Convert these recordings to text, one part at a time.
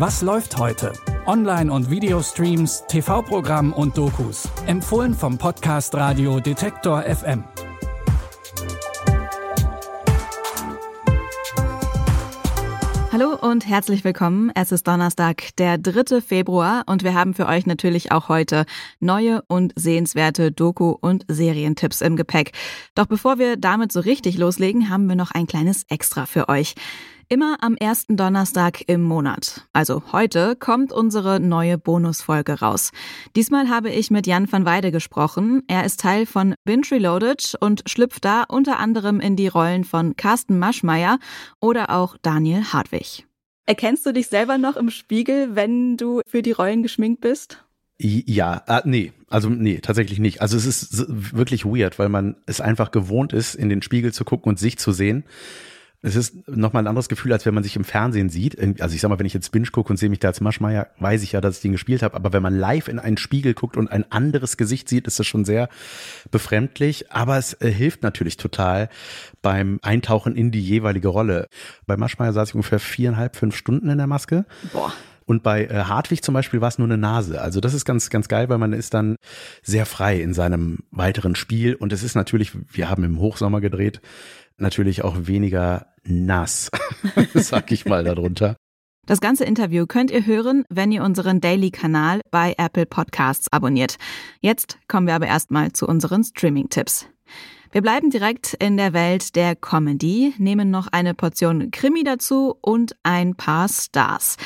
Was läuft heute? Online- und Videostreams, TV-Programm und Dokus. Empfohlen vom Podcast Radio Detektor FM. Hallo und herzlich willkommen. Es ist Donnerstag, der 3. Februar und wir haben für euch natürlich auch heute neue und sehenswerte Doku- und Serientipps im Gepäck. Doch bevor wir damit so richtig loslegen, haben wir noch ein kleines Extra für euch. Immer am ersten Donnerstag im Monat, also heute, kommt unsere neue Bonusfolge raus. Diesmal habe ich mit Jan van Weide gesprochen. Er ist Teil von Binge Reloaded und schlüpft da unter anderem in die Rollen von Carsten Maschmeyer oder auch Daniel Hartwig. Erkennst du dich selber noch im Spiegel, wenn du für die Rollen geschminkt bist? Ja, äh, nee, also nee, tatsächlich nicht. Also es ist wirklich weird, weil man es einfach gewohnt ist, in den Spiegel zu gucken und sich zu sehen. Es ist nochmal ein anderes Gefühl, als wenn man sich im Fernsehen sieht. Also ich sag mal, wenn ich jetzt Binge gucke und sehe mich da als Maschmeier, weiß ich ja, dass ich den gespielt habe. Aber wenn man live in einen Spiegel guckt und ein anderes Gesicht sieht, ist das schon sehr befremdlich. Aber es äh, hilft natürlich total beim Eintauchen in die jeweilige Rolle. Bei Maschmeier saß ich ungefähr viereinhalb, fünf Stunden in der Maske. Boah. Und bei äh, Hartwig zum Beispiel war es nur eine Nase. Also das ist ganz, ganz geil, weil man ist dann sehr frei in seinem weiteren Spiel. Und es ist natürlich, wir haben im Hochsommer gedreht, natürlich auch weniger nass, sag ich mal darunter. Das ganze Interview könnt ihr hören, wenn ihr unseren Daily-Kanal bei Apple Podcasts abonniert. Jetzt kommen wir aber erstmal zu unseren Streaming-Tipps. Wir bleiben direkt in der Welt der Comedy, nehmen noch eine Portion Krimi dazu und ein paar Stars.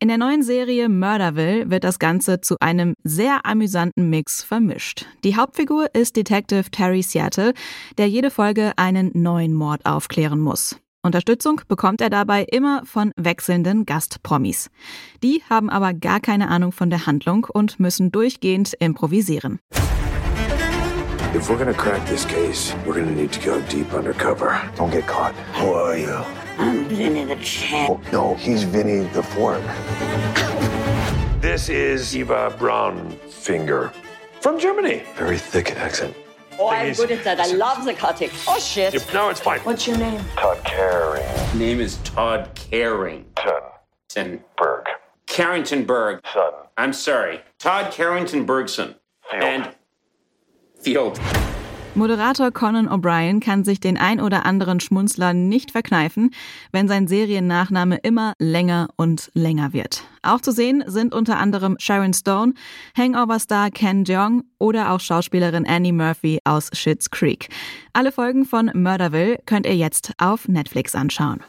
In der neuen Serie Murderville wird das Ganze zu einem sehr amüsanten Mix vermischt. Die Hauptfigur ist Detective Terry Seattle, der jede Folge einen neuen Mord aufklären muss. Unterstützung bekommt er dabei immer von wechselnden Gastpromis. Die haben aber gar keine Ahnung von der Handlung und müssen durchgehend improvisieren. If we're gonna crack this case, we're gonna need to go deep undercover. Don't get caught. Who are you? I'm Vinny the Champ. Oh, no, he's Vinny the Fork. This is Eva Braunfinger from Germany. Very thick accent. Oh, I'm is- good at that. I love the cutting. Oh, shit. Yep, No, it's fine. What's your name? Todd Carey. name is Todd Carrington. Berg. Carrington Berg. Son. I'm sorry. Todd Carrington Bergson. Field. And Field. Moderator Conan O'Brien kann sich den ein oder anderen Schmunzler nicht verkneifen, wenn sein Seriennachname immer länger und länger wird. Auch zu sehen sind unter anderem Sharon Stone, Hangover-Star Ken Jeong oder auch Schauspielerin Annie Murphy aus Schitt's Creek. Alle Folgen von Murderville könnt ihr jetzt auf Netflix anschauen.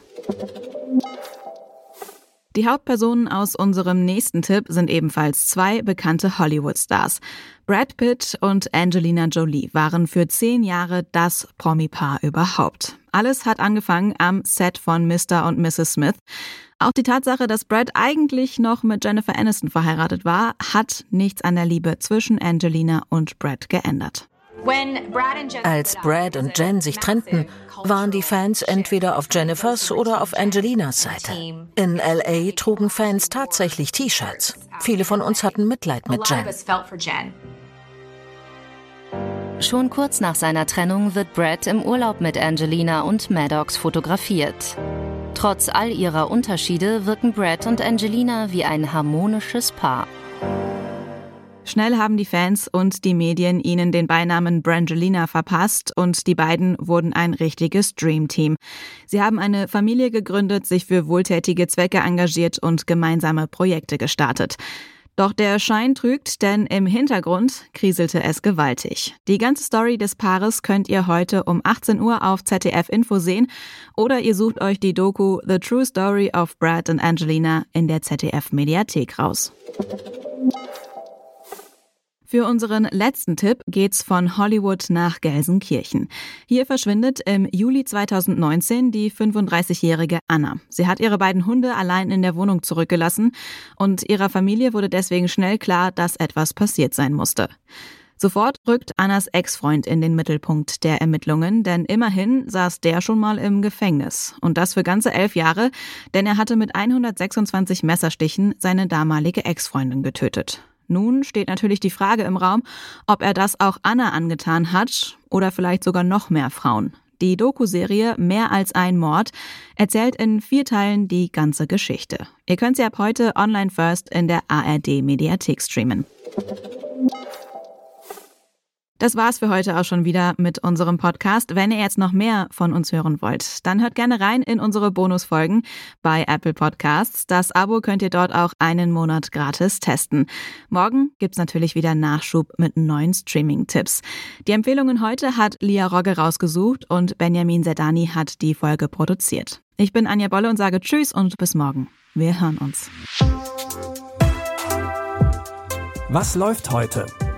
Die Hauptpersonen aus unserem nächsten Tipp sind ebenfalls zwei bekannte Hollywood-Stars. Brad Pitt und Angelina Jolie waren für zehn Jahre das Promi-Paar überhaupt. Alles hat angefangen am Set von Mr. und Mrs. Smith. Auch die Tatsache, dass Brad eigentlich noch mit Jennifer Aniston verheiratet war, hat nichts an der Liebe zwischen Angelina und Brad geändert. Als Brad und Jen sich trennten, waren die Fans entweder auf Jennifers oder auf Angelinas Seite. In LA trugen Fans tatsächlich T-Shirts. Viele von uns hatten Mitleid mit Jen. Schon kurz nach seiner Trennung wird Brad im Urlaub mit Angelina und Maddox fotografiert. Trotz all ihrer Unterschiede wirken Brad und Angelina wie ein harmonisches Paar. Schnell haben die Fans und die Medien ihnen den Beinamen Brangelina verpasst und die beiden wurden ein richtiges Dreamteam. Sie haben eine Familie gegründet, sich für wohltätige Zwecke engagiert und gemeinsame Projekte gestartet. Doch der Schein trügt, denn im Hintergrund kriselte es gewaltig. Die ganze Story des Paares könnt ihr heute um 18 Uhr auf ZDF Info sehen oder ihr sucht euch die Doku The True Story of Brad and Angelina in der ZDF Mediathek raus. Für unseren letzten Tipp geht's von Hollywood nach Gelsenkirchen. Hier verschwindet im Juli 2019 die 35-jährige Anna. Sie hat ihre beiden Hunde allein in der Wohnung zurückgelassen und ihrer Familie wurde deswegen schnell klar, dass etwas passiert sein musste. Sofort rückt Annas Ex-Freund in den Mittelpunkt der Ermittlungen, denn immerhin saß der schon mal im Gefängnis. Und das für ganze elf Jahre, denn er hatte mit 126 Messerstichen seine damalige Ex-Freundin getötet. Nun steht natürlich die Frage im Raum, ob er das auch Anna angetan hat oder vielleicht sogar noch mehr Frauen. Die Doku-Serie Mehr als ein Mord erzählt in vier Teilen die ganze Geschichte. Ihr könnt sie ab heute online first in der ARD Mediathek streamen. Das war's für heute auch schon wieder mit unserem Podcast. Wenn ihr jetzt noch mehr von uns hören wollt, dann hört gerne rein in unsere Bonusfolgen bei Apple Podcasts. Das Abo könnt ihr dort auch einen Monat gratis testen. Morgen gibt's natürlich wieder Nachschub mit neuen Streaming-Tipps. Die Empfehlungen heute hat Lia Rogge rausgesucht und Benjamin Sedani hat die Folge produziert. Ich bin Anja Bolle und sage Tschüss und bis morgen. Wir hören uns. Was läuft heute?